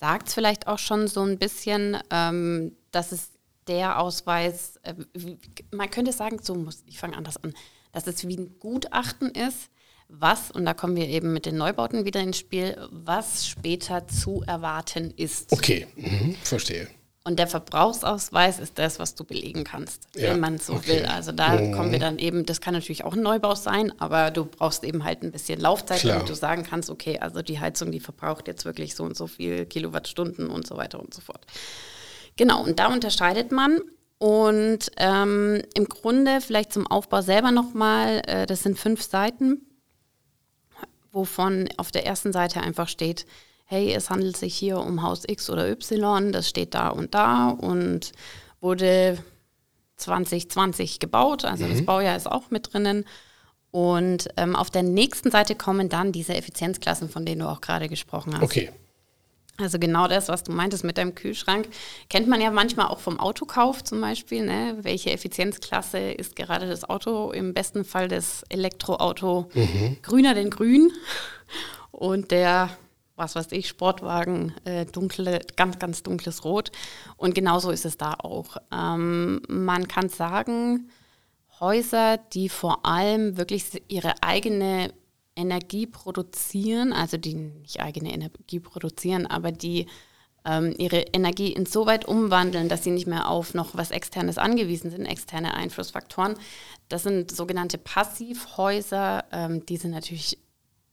[SPEAKER 2] sagt es vielleicht auch schon so ein bisschen, ähm, dass es der Ausweis, äh, man könnte sagen, so muss, ich fange anders an, dass es wie ein Gutachten ist, was, und da kommen wir eben mit den Neubauten wieder ins Spiel, was später zu erwarten ist.
[SPEAKER 3] Okay, mhm. verstehe.
[SPEAKER 2] Und der Verbrauchsausweis ist das, was du belegen kannst, ja, wenn man so okay. will. Also da mhm. kommen wir dann eben, das kann natürlich auch ein Neubau sein, aber du brauchst eben halt ein bisschen Laufzeit, Klar. damit du sagen kannst, okay, also die Heizung, die verbraucht jetzt wirklich so und so viel Kilowattstunden und so weiter und so fort. Genau, und da unterscheidet man. Und ähm, im Grunde vielleicht zum Aufbau selber nochmal, äh, das sind fünf Seiten, wovon auf der ersten Seite einfach steht, hey, es handelt sich hier um Haus X oder Y, das steht da und da und wurde 2020 gebaut, also mhm. das Baujahr ist auch mit drinnen. Und ähm, auf der nächsten Seite kommen dann diese Effizienzklassen, von denen du auch gerade gesprochen hast.
[SPEAKER 3] Okay.
[SPEAKER 2] Also genau das, was du meintest mit deinem Kühlschrank, kennt man ja manchmal auch vom Autokauf zum Beispiel. Ne? Welche Effizienzklasse ist gerade das Auto? Im besten Fall das Elektroauto mhm. grüner denn grün und der was weiß ich, Sportwagen, äh, dunkle, ganz, ganz dunkles Rot. Und genauso ist es da auch. Ähm, man kann sagen, Häuser, die vor allem wirklich ihre eigene Energie produzieren, also die nicht eigene Energie produzieren, aber die ähm, ihre Energie insoweit umwandeln, dass sie nicht mehr auf noch was Externes angewiesen sind, externe Einflussfaktoren. Das sind sogenannte Passivhäuser, ähm, die sind natürlich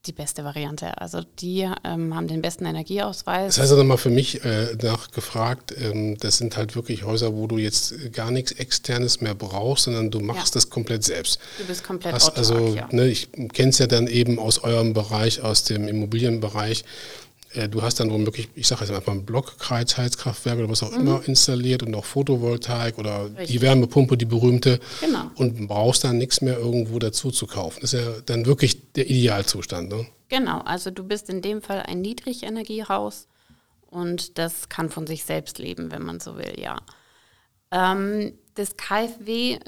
[SPEAKER 2] die beste Variante. Also die ähm, haben den besten Energieausweis.
[SPEAKER 3] Das heißt also mal für mich äh, nachgefragt, ähm, das sind halt wirklich Häuser, wo du jetzt gar nichts Externes mehr brauchst, sondern du machst ja. das komplett selbst.
[SPEAKER 2] Du bist komplett Hast, autark,
[SPEAKER 3] Also ja. ne, ich kenne es ja dann eben aus eurem Bereich, aus dem Immobilienbereich, äh, du hast dann womöglich, ich sage jetzt einfach ein Blockheizkraftwerk oder was auch mhm. immer installiert und auch Photovoltaik oder Richtig. die Wärmepumpe, die berühmte. Genau. Und brauchst dann nichts mehr irgendwo dazu zu kaufen. Das ist ja dann wirklich der Idealzustand. Ne?
[SPEAKER 2] Genau, also du bist in dem Fall ein Niedrigenergiehaus und das kann von sich selbst leben, wenn man so will, ja. Ähm, das KfW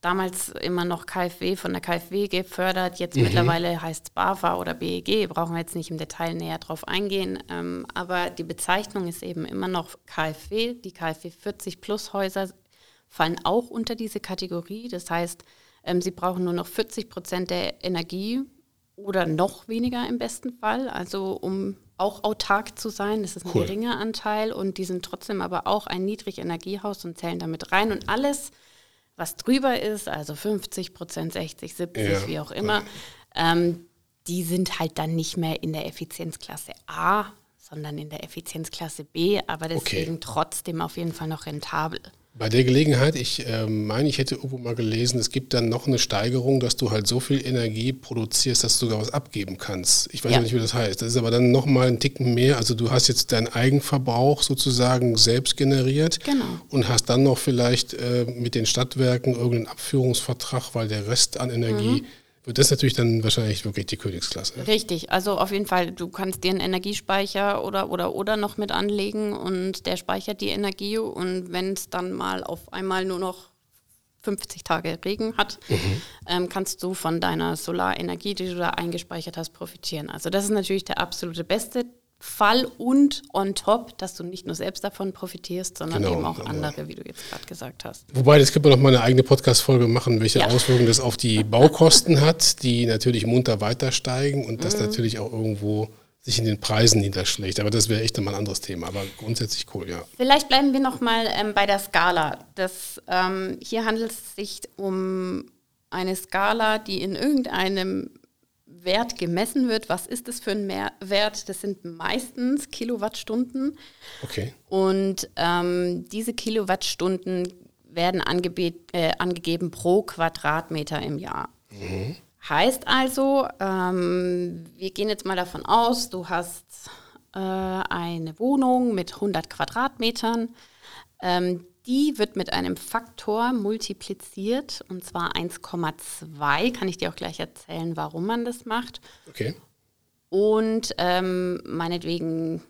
[SPEAKER 2] damals immer noch KfW von der KfW gefördert, jetzt mhm. mittlerweile heißt es BAFA oder BEG, brauchen wir jetzt nicht im Detail näher drauf eingehen, ähm, aber die Bezeichnung ist eben immer noch KfW. Die KfW 40 Plus Häuser fallen auch unter diese Kategorie, das heißt, ähm, sie brauchen nur noch 40 Prozent der Energie oder noch weniger im besten Fall, also um auch autark zu sein. Das ist ein cool. geringer Anteil und die sind trotzdem aber auch ein Niedrigenergiehaus und zählen damit rein und alles, was drüber ist, also 50 Prozent, 60, 70, ja. wie auch immer, ähm, die sind halt dann nicht mehr in der Effizienzklasse A, sondern in der Effizienzklasse B, aber deswegen okay. trotzdem auf jeden Fall noch rentabel.
[SPEAKER 3] Bei der Gelegenheit, ich äh, meine, ich hätte irgendwo mal gelesen, es gibt dann noch eine Steigerung, dass du halt so viel Energie produzierst, dass du sogar was abgeben kannst. Ich weiß ja nicht, wie das heißt. Das ist aber dann nochmal ein Ticken mehr. Also du hast jetzt deinen Eigenverbrauch sozusagen selbst generiert
[SPEAKER 2] genau.
[SPEAKER 3] und hast dann noch vielleicht äh, mit den Stadtwerken irgendeinen Abführungsvertrag, weil der Rest an Energie mhm das ist natürlich dann wahrscheinlich wirklich die Königsklasse.
[SPEAKER 2] Richtig, also auf jeden Fall, du kannst dir einen Energiespeicher oder oder oder noch mit anlegen und der speichert die Energie und wenn es dann mal auf einmal nur noch 50 Tage Regen hat, mhm. ähm, kannst du von deiner Solarenergie, die du da eingespeichert hast, profitieren. Also das ist natürlich der absolute beste Fall und on top, dass du nicht nur selbst davon profitierst, sondern
[SPEAKER 3] Genau,
[SPEAKER 2] eben auch
[SPEAKER 3] aber-
[SPEAKER 2] andere, wie du jetzt gerade gesagt hast.
[SPEAKER 3] Wobei, das könnte man noch mal eine eigene Podcast-Folge machen, welche
[SPEAKER 2] Ja.
[SPEAKER 3] Auswirkungen das auf die Baukosten hat, die natürlich munter weiter steigen und
[SPEAKER 2] Mhm.
[SPEAKER 3] das natürlich auch irgendwo sich in den Preisen niederschlägt. Aber das wäre echt nochmal ein anderes Thema. Aber grundsätzlich cool, ja.
[SPEAKER 2] Vielleicht bleiben wir noch mal ähm, bei der Skala. Das, ähm, hier handelt es sich um eine Skala, die in irgendeinem Wert gemessen wird. Was ist das für ein Wert? Das sind meistens Kilowattstunden.
[SPEAKER 3] Okay.
[SPEAKER 2] Und ähm, diese Kilowattstunden werden äh, angegeben pro Quadratmeter im Jahr. Heißt also, ähm, wir gehen jetzt mal davon aus, du hast äh, eine Wohnung mit 100 Quadratmetern. Ähm, die wird mit einem Faktor multipliziert, und zwar 1,2. Kann ich dir auch gleich erzählen, warum man das macht
[SPEAKER 3] Okay.
[SPEAKER 2] und ähm, meinetwegen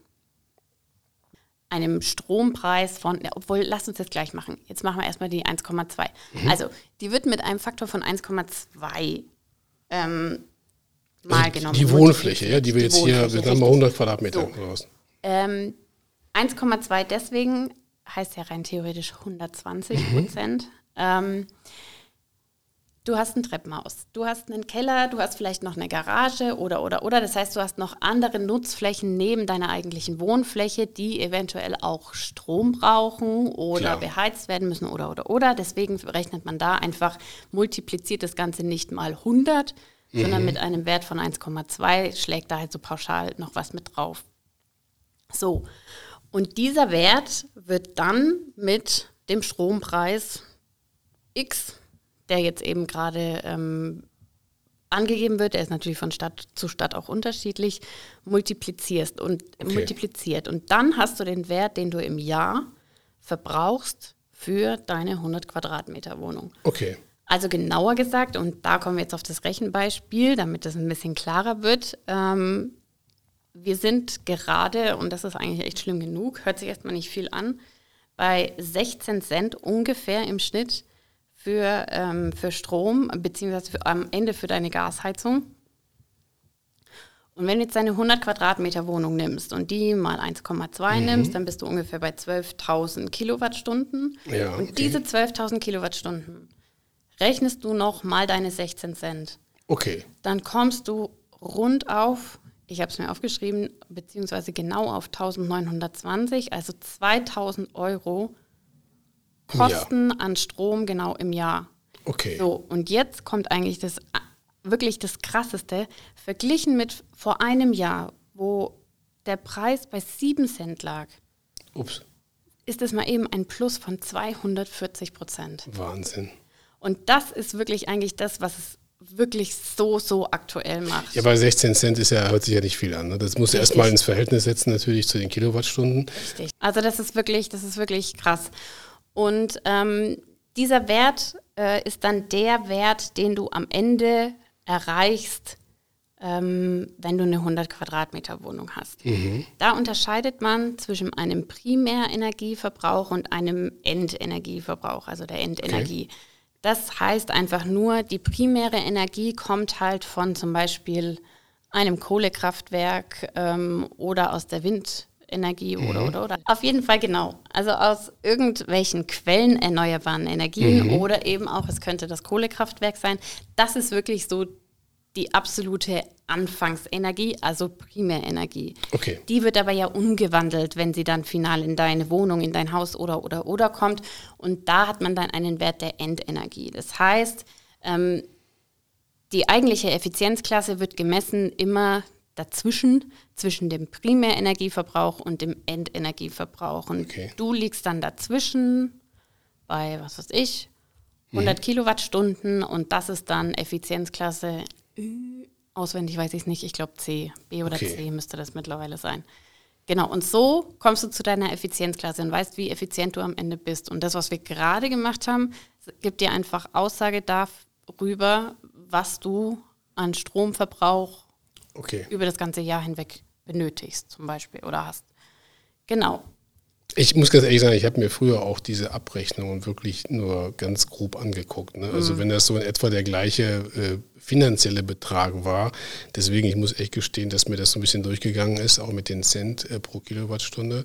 [SPEAKER 2] einem Strompreis von, ja, obwohl, lass uns das gleich machen. Jetzt machen wir erstmal die 1,2. Also, die wird mit einem Faktor von 1,2 ähm, mal genommen.
[SPEAKER 3] Also Die Wohnfläche, ja, die wir jetzt hier, wir haben mal
[SPEAKER 2] richtig.
[SPEAKER 3] 100 Quadratmeter
[SPEAKER 2] So. Ähm, 1,2 deswegen heißt ja rein theoretisch 120 Prozent. Ähm, du hast ein Treppenhaus, du hast einen Keller, du hast vielleicht noch eine Garage oder oder oder. Das heißt, du hast noch andere Nutzflächen neben deiner eigentlichen Wohnfläche, die eventuell auch Strom brauchen oder
[SPEAKER 3] Klar.
[SPEAKER 2] beheizt werden müssen oder oder oder. Deswegen rechnet man da einfach, multipliziert das Ganze nicht mal 100, sondern mit einem Wert von 1,2 schlägt da halt so pauschal noch was mit drauf. So, und dieser Wert wird dann mit dem Strompreis X, der jetzt eben gerade ähm, angegeben wird, der ist natürlich von Stadt zu Stadt auch unterschiedlich, multiplizierst und
[SPEAKER 3] Okay.
[SPEAKER 2] multipliziert. Und dann hast du den Wert, den du im Jahr verbrauchst für deine 100 Quadratmeter Wohnung.
[SPEAKER 3] Okay.
[SPEAKER 2] Also genauer gesagt, und da kommen wir jetzt auf das Rechenbeispiel, damit das ein bisschen klarer wird. Ähm, wir sind gerade, und das ist eigentlich echt schlimm genug, hört sich erstmal nicht viel an, bei 16 Cent ungefähr im Schnitt für, ähm, für Strom, beziehungsweise für, am Ende für deine Gasheizung. Und wenn du jetzt deine 100 Quadratmeter Wohnung nimmst und die mal 1,2 nimmst, dann bist du ungefähr bei 12.000 Kilowattstunden.
[SPEAKER 3] Ja,
[SPEAKER 2] und
[SPEAKER 3] okay.
[SPEAKER 2] diese 12.000 Kilowattstunden rechnest du noch mal deine 16 Cent.
[SPEAKER 3] Okay.
[SPEAKER 2] Dann kommst du rund auf, ich habe es mir aufgeschrieben, beziehungsweise genau auf 1920, also 2000 Euro Kosten an Strom genau im Jahr.
[SPEAKER 3] Okay.
[SPEAKER 2] So, und jetzt kommt eigentlich das wirklich das Krasseste. Verglichen mit vor einem Jahr, wo der Preis bei 7 Cent lag,
[SPEAKER 3] Ups.
[SPEAKER 2] ist es mal eben ein Plus von 240 Prozent.
[SPEAKER 3] Wahnsinn.
[SPEAKER 2] Und das ist wirklich eigentlich das, was es wirklich so, so aktuell macht.
[SPEAKER 3] Ja, bei 16 Cent ist ja, hört sich ja nicht viel an. Ne? Das muss du
[SPEAKER 2] Richtig.
[SPEAKER 3] erstmal ins Verhältnis setzen, natürlich zu den Kilowattstunden.
[SPEAKER 2] Richtig. Also das ist wirklich, das ist wirklich krass. Und ähm, dieser Wert äh, ist dann der Wert, den du am Ende erreichst, ähm, wenn du eine 100 Quadratmeter Wohnung hast. Da unterscheidet man zwischen einem Primärenergieverbrauch und einem Endenergieverbrauch, also der Endenergie. Das heißt einfach nur, die primäre Energie kommt halt von zum Beispiel einem Kohlekraftwerk ähm, oder aus der Windenergie oder, oder, oder. Auf jeden Fall genau. Also aus irgendwelchen Quellen erneuerbaren Energien oder eben auch, es könnte das Kohlekraftwerk sein. Das ist wirklich so die absolute Anfangsenergie, also Primärenergie.
[SPEAKER 3] Okay.
[SPEAKER 2] Die wird aber ja umgewandelt, wenn sie dann final in deine Wohnung, in dein Haus oder oder oder kommt. Und da hat man dann einen Wert der Endenergie. Das heißt, ähm, die eigentliche Effizienzklasse wird gemessen immer dazwischen, zwischen dem Primärenergieverbrauch und dem Endenergieverbrauch. Und
[SPEAKER 3] Okay.
[SPEAKER 2] du liegst dann dazwischen bei, was weiß ich, 100 Kilowattstunden und das ist dann Effizienzklasse Ü, auswendig weiß ich es nicht, ich glaube C, B oder
[SPEAKER 3] Okay.
[SPEAKER 2] C müsste das mittlerweile sein. Genau, und so kommst du zu deiner Effizienzklasse und weißt, wie effizient du am Ende bist. Und das, was wir gerade gemacht haben, gibt dir einfach Aussage darüber, was du an Stromverbrauch
[SPEAKER 3] Okay.
[SPEAKER 2] über das ganze Jahr hinweg benötigst, zum Beispiel, oder hast. Genau.
[SPEAKER 3] Ich muss ganz ehrlich sagen, ich habe mir früher auch diese Abrechnungen wirklich nur ganz grob angeguckt. Ne? Also mhm. wenn das so in etwa der gleiche äh, finanzielle Betrag war. Deswegen, ich muss echt gestehen, dass mir das so ein bisschen durchgegangen ist, auch mit den Cent äh, pro Kilowattstunde.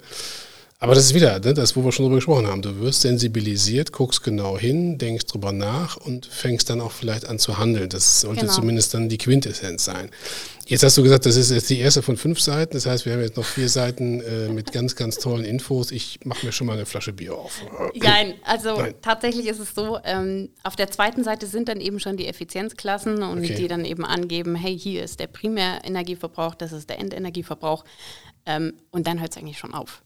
[SPEAKER 3] Aber das ist wieder ne, das, wo wir schon drüber gesprochen haben. Du wirst sensibilisiert, guckst genau hin, denkst drüber nach und fängst dann auch vielleicht an zu handeln. Das sollte genau. zumindest dann die Quintessenz sein. Jetzt hast du gesagt, das ist jetzt die erste von fünf Seiten. Das heißt, wir haben jetzt noch vier Seiten äh, mit ganz, ganz tollen Infos. Ich mache mir schon mal eine Flasche Bier auf.
[SPEAKER 2] Nein, also Nein. tatsächlich ist es so, ähm, auf der zweiten Seite sind dann eben schon die Effizienzklassen und okay. die dann eben angeben, hey, hier ist der Primärenergieverbrauch, das ist der Endenergieverbrauch. Ähm, und dann hört es eigentlich schon auf.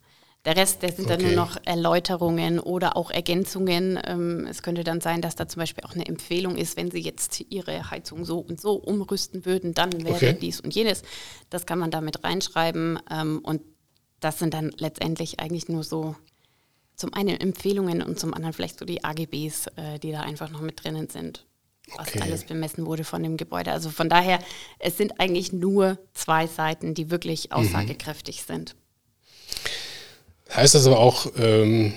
[SPEAKER 2] Der Rest, der sind okay. dann nur noch Erläuterungen oder auch Ergänzungen. Ähm, es könnte dann sein, dass da zum Beispiel auch eine Empfehlung ist, wenn Sie jetzt Ihre Heizung so und so umrüsten würden, dann wäre okay. dies und jenes. Das kann man da mit reinschreiben. Ähm, und das sind dann letztendlich eigentlich nur so zum einen Empfehlungen und zum anderen vielleicht so die AGBs, äh, die da einfach noch mit drinnen sind was okay. alles bemessen wurde von dem Gebäude. Also von daher, es sind eigentlich nur zwei Seiten, die wirklich mhm. aussagekräftig mhm. sind.
[SPEAKER 3] Heißt das aber auch, ähm,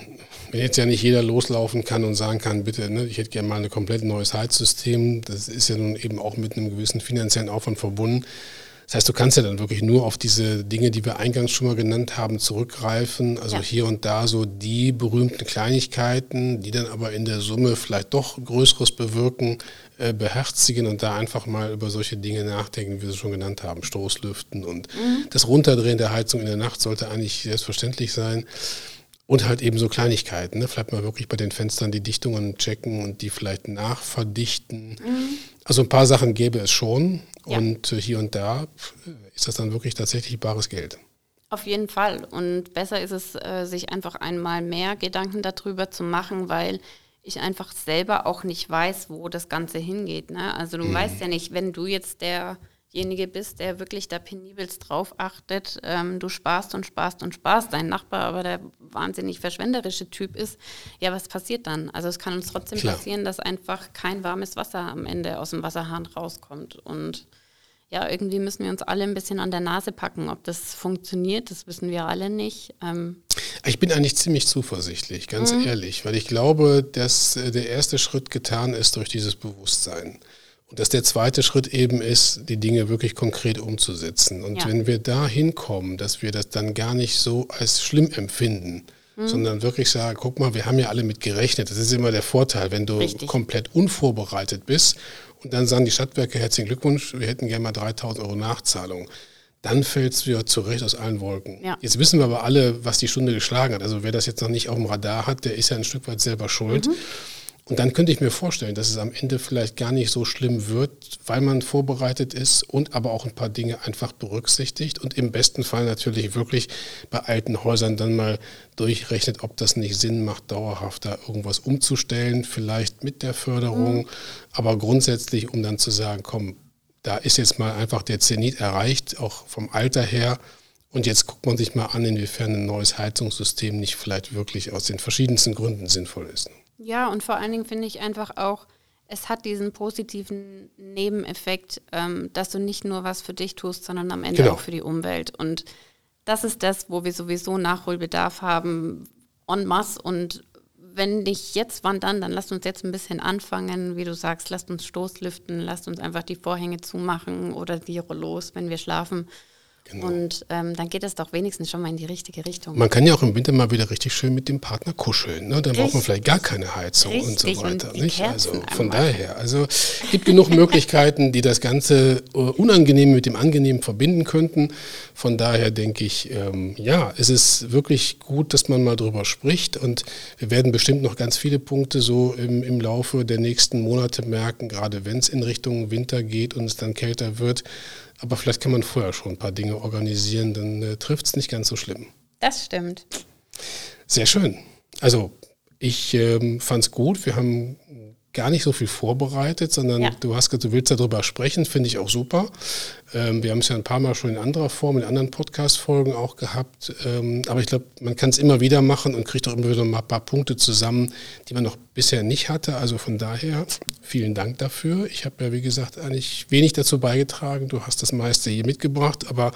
[SPEAKER 3] wenn jetzt ja nicht jeder loslaufen kann und sagen kann, bitte, ne, ich hätte gerne mal ein komplett neues Heizsystem, das ist ja nun eben auch mit einem gewissen finanziellen Aufwand verbunden. Das heißt, du kannst ja dann wirklich nur auf diese Dinge, die wir eingangs schon mal genannt haben, zurückgreifen. Also ja. hier und da so die berühmten Kleinigkeiten, die dann aber in der Summe vielleicht doch Größeres bewirken, äh, beherzigen und da einfach mal über solche Dinge nachdenken, wie wir es schon genannt haben. Stoßlüften und mhm. das Runterdrehen der Heizung in der Nacht sollte eigentlich selbstverständlich sein. Und halt eben so Kleinigkeiten. Ne? Vielleicht mal wirklich bei den Fenstern die Dichtungen checken und die vielleicht nachverdichten. Mhm. Also ein paar Sachen gäbe es schon. Ja. Und äh, hier und da ist das dann wirklich tatsächlich bares Geld.
[SPEAKER 2] Auf jeden Fall. Und besser ist es, äh, sich einfach einmal mehr Gedanken darüber zu machen, weil ich einfach selber auch nicht weiß, wo das Ganze hingeht. Ne? Also du mhm. weißt ja nicht, wenn du jetzt der derjenige bist, der wirklich da penibelst drauf achtet. Ähm, du sparst und sparst und sparst. Dein Nachbar aber der wahnsinnig verschwenderische Typ ist. Ja, was passiert dann? Also es kann uns trotzdem Klar. passieren, dass einfach kein warmes Wasser am Ende aus dem Wasserhahn rauskommt. Und ja, irgendwie müssen wir uns alle ein bisschen an der Nase packen. Ob das funktioniert, das wissen wir alle nicht. Ähm
[SPEAKER 3] ich bin eigentlich ziemlich zuversichtlich, ganz mhm. ehrlich, weil ich glaube, dass äh, der erste Schritt getan ist durch dieses Bewusstsein. Und dass der zweite Schritt eben ist, die Dinge wirklich konkret umzusetzen. Und ja. wenn wir da hinkommen, dass wir das dann gar nicht so als schlimm empfinden, mhm. sondern wirklich sagen, guck mal, wir haben ja alle mit gerechnet. Das ist immer der Vorteil, wenn du Richtig. komplett unvorbereitet bist und dann sagen die Stadtwerke, herzlichen Glückwunsch, wir hätten gerne mal 3000 Euro Nachzahlung. Dann fällt es wieder zurecht aus allen Wolken. Ja. Jetzt wissen wir aber alle, was die Stunde geschlagen hat. Also wer das jetzt noch nicht auf dem Radar hat, der ist ja ein Stück weit selber schuld. Mhm. Und dann könnte ich mir vorstellen, dass es am Ende vielleicht gar nicht so schlimm wird, weil man vorbereitet ist und aber auch ein paar Dinge einfach berücksichtigt und im besten Fall natürlich wirklich bei alten Häusern dann mal durchrechnet, ob das nicht Sinn macht, dauerhaft da irgendwas umzustellen, vielleicht mit der Förderung, mhm. aber grundsätzlich, um dann zu sagen, komm, da ist jetzt mal einfach der Zenit erreicht, auch vom Alter her. Und jetzt guckt man sich mal an, inwiefern ein neues Heizungssystem nicht vielleicht wirklich aus den verschiedensten Gründen sinnvoll ist.
[SPEAKER 2] Ja, und vor allen Dingen finde ich einfach auch, es hat diesen positiven Nebeneffekt, ähm, dass du nicht nur was für dich tust, sondern am Ende genau. auch für die Umwelt. Und das ist das, wo wir sowieso Nachholbedarf haben, en masse. Und wenn nicht jetzt, wann dann? Dann lasst uns jetzt ein bisschen anfangen, wie du sagst, lasst uns Stoßlüften, lasst uns einfach die Vorhänge zumachen oder die Rollos, wenn wir schlafen. Genau. Und ähm, dann geht es doch wenigstens schon mal in die richtige Richtung.
[SPEAKER 3] Man kann ja auch im Winter mal wieder richtig schön mit dem Partner kuscheln. Ne? Dann braucht man vielleicht gar keine Heizung richtig. und so weiter. Und? Also von daher, also es gibt genug Möglichkeiten, die das Ganze uh, unangenehm mit dem Angenehmen verbinden könnten. Von daher denke ich, ähm, ja, es ist wirklich gut, dass man mal drüber spricht. Und wir werden bestimmt noch ganz viele Punkte so im, im Laufe der nächsten Monate merken, gerade wenn es in Richtung Winter geht und es dann kälter wird aber vielleicht kann man vorher schon ein paar Dinge organisieren, dann äh, trifft es nicht ganz so schlimm.
[SPEAKER 2] Das stimmt.
[SPEAKER 3] Sehr schön. Also ich ähm, fand es gut. Wir haben gar nicht so viel vorbereitet, sondern ja. du hast gesagt, du willst darüber sprechen, finde ich auch super. Ähm, wir haben es ja ein paar Mal schon in anderer Form, in anderen Podcast-Folgen auch gehabt. Ähm, aber ich glaube, man kann es immer wieder machen und kriegt auch immer wieder mal ein paar Punkte zusammen, die man noch bisher nicht hatte. Also von daher vielen Dank dafür. Ich habe ja, wie gesagt, eigentlich wenig dazu beigetragen. Du hast das meiste hier mitgebracht, aber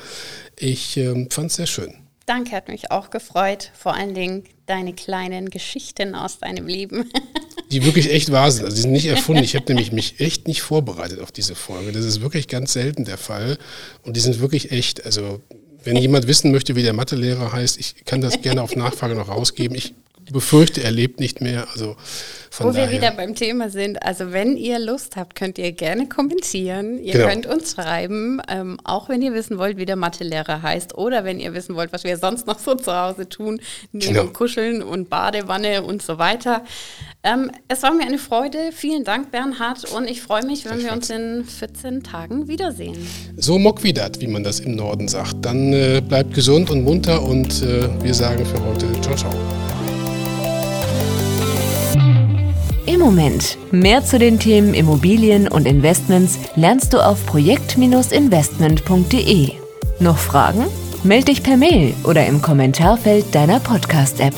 [SPEAKER 3] ich ähm, fand es sehr schön.
[SPEAKER 2] Danke, hat mich auch gefreut. Vor allen Dingen deine kleinen Geschichten aus deinem Leben.
[SPEAKER 3] Die wirklich echt wahr sind. Also die sind nicht erfunden. Ich habe nämlich mich echt nicht vorbereitet auf diese Folge. Das ist wirklich ganz selten der Fall. Und die sind wirklich echt. Also wenn jemand wissen möchte, wie der Mathelehrer heißt, ich kann das gerne auf Nachfrage noch rausgeben. Ich befürchte, er lebt nicht mehr. Also
[SPEAKER 2] Wo daher. wir wieder beim Thema sind, also wenn ihr Lust habt, könnt ihr gerne kommentieren. Ihr
[SPEAKER 3] genau.
[SPEAKER 2] könnt uns schreiben, ähm, auch wenn ihr wissen wollt, wie der Mathelehrer heißt oder wenn ihr wissen wollt, was wir sonst noch so zu Hause tun, neben genau. Kuscheln und Badewanne und so weiter. Ähm, es war mir eine Freude. Vielen Dank, Bernhard. Und ich freue mich, wenn wir uns in 14 Tagen wiedersehen.
[SPEAKER 3] So mokwidat, wie man das im Norden sagt. Dann äh, bleibt gesund und munter und äh, wir sagen für heute ciao, ciao.
[SPEAKER 1] Moment. Mehr zu den Themen Immobilien und Investments lernst du auf projekt-investment.de. Noch Fragen? Meld dich per Mail oder im Kommentarfeld deiner Podcast-App.